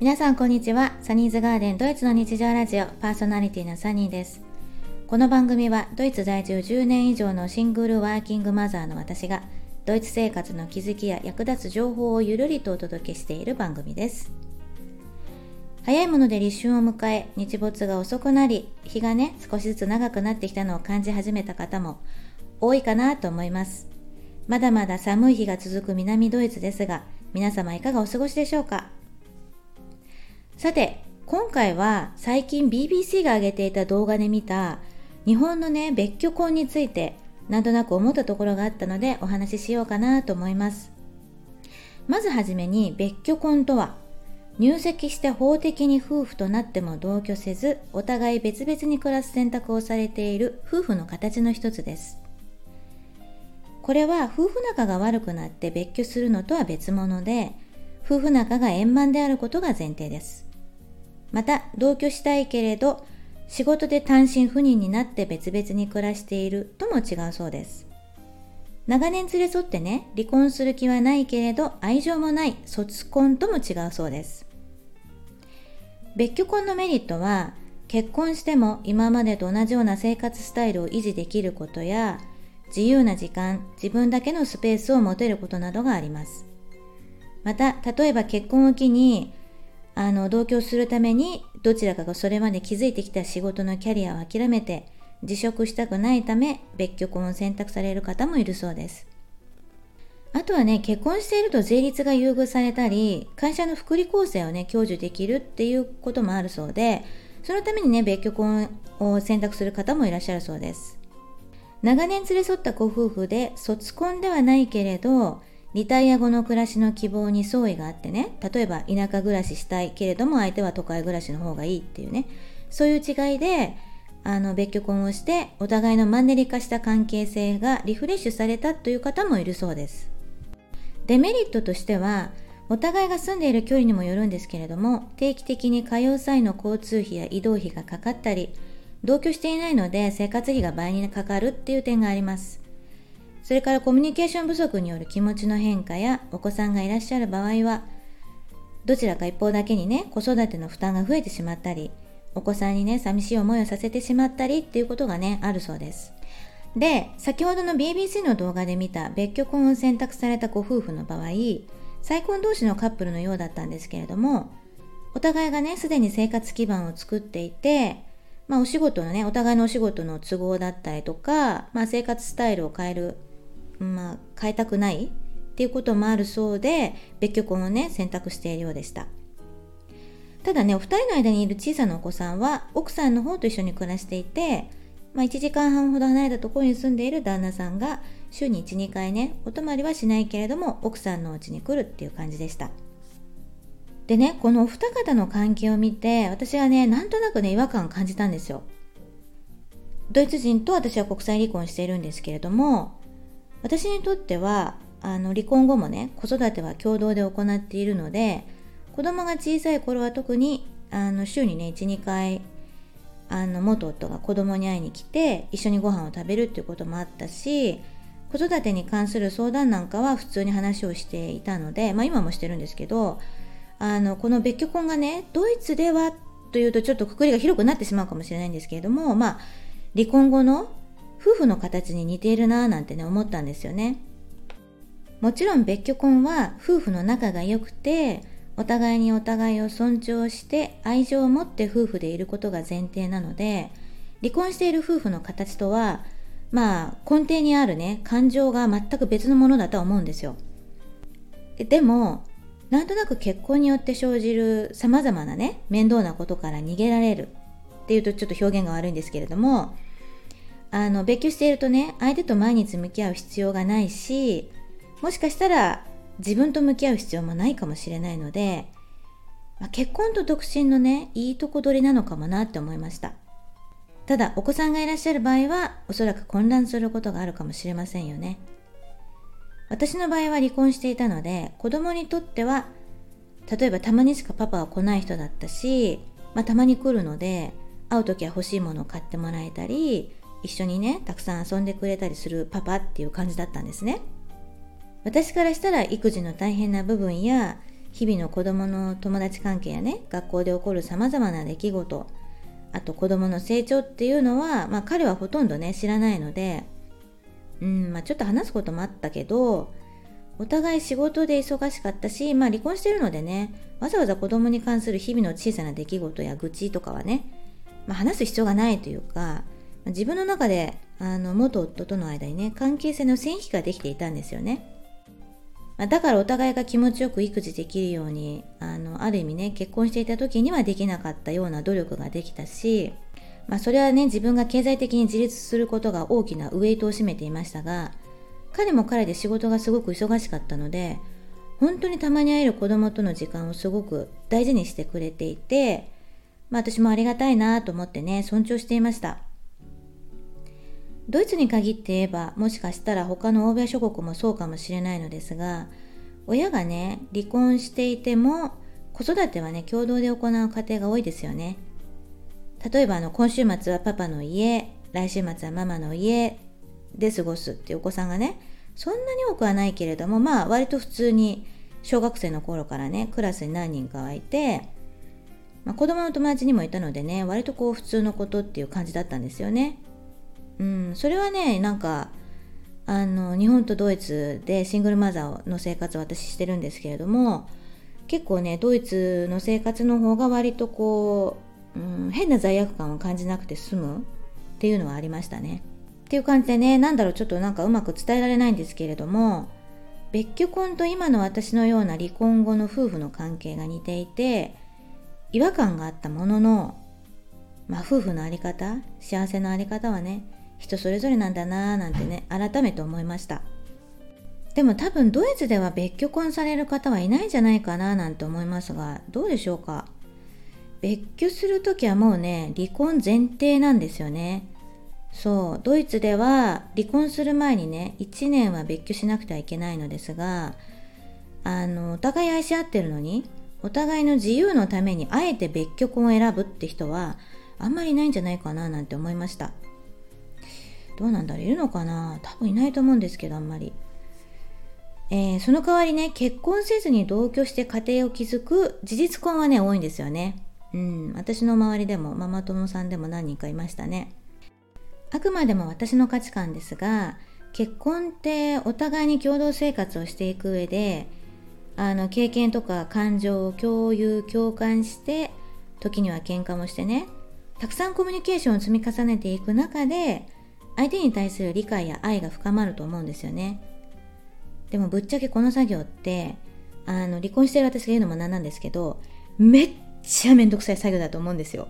皆さんこんにちは。サニーズガーデンドイツの日常ラジオパーソナリティのサニーです。この番組はドイツ在住10年以上のシングルワーキングマザーの私がドイツ生活の気づきや役立つ情報をゆるりとお届けしている番組です。早いもので立春を迎え日没が遅くなり日がね少しずつ長くなってきたのを感じ始めた方も多いかなと思います。まだまだ寒い日が続く南ドイツですが皆様いかがお過ごしでしょうか？さて、今回は最近 BBC が上げていた動画で見た日本のね、別居婚についてなんとなく思ったところがあったのでお話ししようかなと思います。まずはじめに別居婚とは入籍して法的に夫婦となっても同居せずお互い別々に暮らす選択をされている夫婦の形の一つです。これは夫婦仲が悪くなって別居するのとは別物で夫婦仲が円満であることが前提です。また同居したいけれど仕事で単身赴任になって別々に暮らしているとも違うそうです。長年連れ添ってね離婚する気はないけれど愛情もない卒婚とも違うそうです。別居婚のメリットは結婚しても今までと同じような生活スタイルを維持できることや自由な時間自分だけのスペースを持てることなどがあります。また例えば結婚を機にあの同居するためにどちらかがそれまで築いてきた仕事のキャリアを諦めて辞職したくないため別居婚を選択される方もいるそうです。あとはね結婚していると税率が優遇されたり会社の福利厚生をね享受できるっていうこともあるそうでそのためにね別居婚を選択する方もいらっしゃるそうです。長年連れ添ったご夫婦で卒婚ではないけれどリタイア後の暮らしの希望に相違があってね。例えば田舎暮らししたいけれども相手は都会暮らしの方がいいっていうね。そういう違いであの別居婚をしてお互いのマンネリ化した関係性がリフレッシュされたという方もいるそうです。デメリットとしてはお互いが住んでいる距離にもよるんですけれども定期的に通う際の交通費や移動費がかかったり同居していないので生活費が倍にかかるっていう点があります。それからコミュニケーション不足による気持ちの変化やお子さんがいらっしゃる場合はどちらか一方だけにね子育ての負担が増えてしまったりお子さんにね寂しい思いをさせてしまったりっていうことがねあるそうです。で先ほどの BBC の動画で見た別居婚を選択されたご夫婦の場合再婚同士のカップルのようだったんですけれどもお互いがねすでに生活基盤を作っていてまあお仕事のねお互いのお仕事の都合だったりとか、まあ、生活スタイルを変えるまあ、変えたくないっていうこともあるそうで別居婚をね選択しているようでした。ただねお二人の間にいる小さなお子さんは奥さんの方と一緒に暮らしていて、まあ、1時間半ほど離れたところに住んでいる旦那さんが週に12回ねお泊まりはしないけれども奥さんのお家に来るっていう感じでした。でねこのお二方の関係を見て私はねなんとなくね違和感を感じたんですよ。ドイツ人と私は国際離婚しているんですけれども私にとってはあの離婚後もね子育ては共同で行っているので子供が小さい頃は特にあの週にね12回あの元夫が子供に会いに来て一緒にご飯を食べるっていうこともあったし子育てに関する相談なんかは普通に話をしていたので、まあ、今もしてるんですけどあのこの別居婚がねドイツではというとちょっとくくりが広くなってしまうかもしれないんですけれどもまあ離婚後の夫婦の形に似ているなぁなんてね思ったんですよね。もちろん別居婚は夫婦の仲が良くてお互いにお互いを尊重して愛情を持って夫婦でいることが前提なので離婚している夫婦の形とはまあ根底にあるね感情が全く別のものだとは思うんですよ。でもなんとなく結婚によって生じる様々なね面倒なことから逃げられるっていうとちょっと表現が悪いんですけれどもあの別居しているとね相手と毎日向き合う必要がないしもしかしたら自分と向き合う必要もないかもしれないので、まあ、結婚と独身のねいいとこ取りなのかもなって思いました。ただお子さんがいらっしゃる場合はおそらく混乱することがあるかもしれませんよね。私の場合は離婚していたので子供にとっては例えばたまにしかパパは来ない人だったし、まあ、たまに来るので会う時は欲しいものを買ってもらえたり一緒にねたくさん遊んでくれたりするパパっていう感じだったんですね。私からしたら育児の大変な部分や日々の子供の友達関係やね学校で起こるさまざまな出来事あと子供の成長っていうのは、まあ、彼はほとんどね知らないので、うんまあ、ちょっと話すこともあったけどお互い仕事で忙しかったし、まあ、離婚してるのでねわざわざ子供に関する日々の小さな出来事や愚痴とかはね、まあ、話す必要がないというか自分の中であの元夫との間にね関係性の線引きができていたんですよね。だからお互いが気持ちよく育児できるようにあのある意味ね結婚していた時にはできなかったような努力ができたし、まあ、それはね自分が経済的に自立することが大きなウエイトを占めていましたが彼も彼で仕事がすごく忙しかったので本当にたまに会える子供との時間をすごく大事にしてくれていて、まあ、私もありがたいなと思ってね尊重していました。ドイツに限って言えばもしかしたら他の欧米諸国もそうかもしれないのですが親がね離婚していても子育てはね共同で行う家庭が多いですよね。例えばあの今週末はパパの家来週末はママの家で過ごすっていうお子さんがねそんなに多くはないけれどもまあ割と普通に小学生の頃からねクラスに何人かはいて、まあ、子供の友達にもいたのでね割とこう普通のことっていう感じだったんですよね。うん、それはねなんかあの日本とドイツでシングルマザーの生活を私してるんですけれども結構ねドイツの生活の方が割とこう、うん、変な罪悪感を感じなくて済むっていうのはありましたね。っていう感じでね何だろうちょっとなんかうまく伝えられないんですけれども別居婚と今の私のような離婚後の夫婦の関係が似ていて違和感があったものの、まあ、夫婦の在り方幸せの在り方はね人それぞれなんだなぁなんてね改めて思いました。でも多分ドイツでは別居婚される方はいないんじゃないかななんて思いますがどうでしょうか。別居する時はもうね離婚前提なんですよね。そうドイツでは離婚する前にね1年は別居しなくてはいけないのですがあのお互い愛し合ってるのにお互いの自由のためにあえて別居婚を選ぶって人はあんまりいないんじゃないかななんて思いました。どうなんだろういるのかな？多分いないと思うんですけどあんまり。えー、その代わりね結婚せずに同居して家庭を築く事実婚はね多いんですよね。うん、私の周りでもママ友さんでも何人かいましたね。あくまでも私の価値観ですが結婚ってお互いに共同生活をしていく上であの経験とか感情を共有共感して時には喧嘩もしてねたくさんコミュニケーションを積み重ねていく中で相手に対する理解や愛が深まると思うんですよね。でもぶっちゃけこの作業ってあの離婚してる私が言うのもなんなんですけどめっちゃめんどくさい作業だと思うんですよ。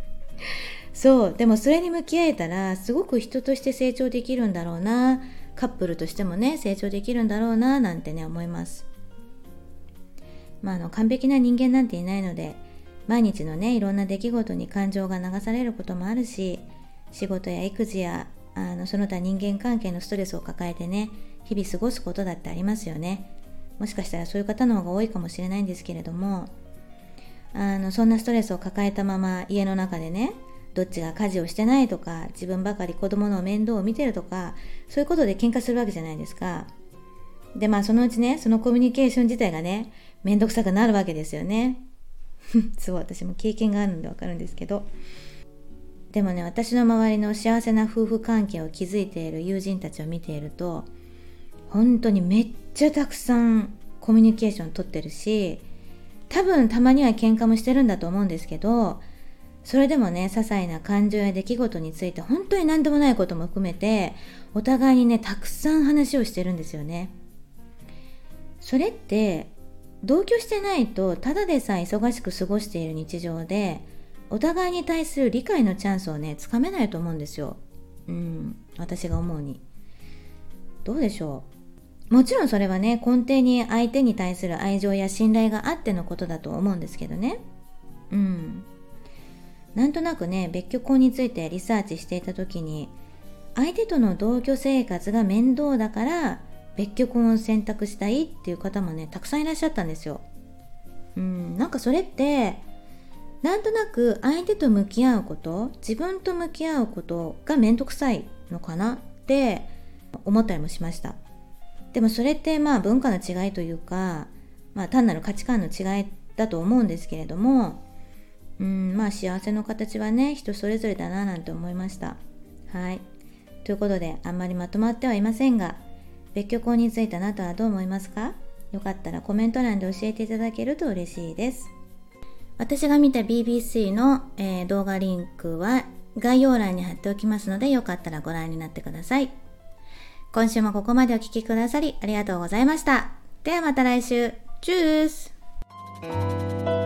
そう。でもそれに向き合えたらすごく人として成長できるんだろうな。カップルとしてもね成長できるんだろうななんてね思います。まああの完璧な人間なんていないので毎日のねいろんな出来事に感情が流されることもあるし仕事や育児やあのその他人間関係のストレスを抱えてね日々過ごすことだってありますよね。もしかしたらそういう方の方が多いかもしれないんですけれどもあのそんなストレスを抱えたまま家の中でねどっちが家事をしてないとか自分ばかり子供の面倒を見てるとかそういうことで喧嘩するわけじゃないですか。でまあそのうちねそのコミュニケーション自体がねめんどくさくなるわけですよね。すごい私も経験があるんでわかるんですけど。でもね私の周りの幸せな夫婦関係を築いている友人たちを見ていると本当にめっちゃたくさんコミュニケーション取ってるし多分たまには喧嘩もしてるんだと思うんですけどそれでもね些細な感情や出来事について本当に何でもないことも含めてお互いにねたくさん話をしてるんですよね。それって同居してないとただでさえ忙しく過ごしている日常でお互いに対する理解のチャンスをねつかめないと思うんですよ。うん。私が思うに。どうでしょう？もちろんそれはね根底に相手に対する愛情や信頼があってのことだと思うんですけどね。うん。なんとなくね別居婚についてリサーチしていた時に相手との同居生活が面倒だから別居婚を選択したいっていう方もねたくさんいらっしゃったんですよ。うん。なんかそれってなんとなく相手と向き合うこと自分と向き合うことが面倒くさいのかな？って思ったりもしました。でもそれってまあ文化の違いというか、まあ単なる価値観の違いだと思うんですけれどもうんまあ幸せの形はね人それぞれだななんて思いました。はい。ということであんまりまとまってはいませんが別居婚についてあなたはどう思いますか？よかったらコメント欄で教えていただけると嬉しいです。私が見た BBC の、えー、動画リンクは概要欄に貼っておきますのでよかったらご覧になってください。今週もここまでお聴きくださりありがとうございました。ではまた来週。チュース。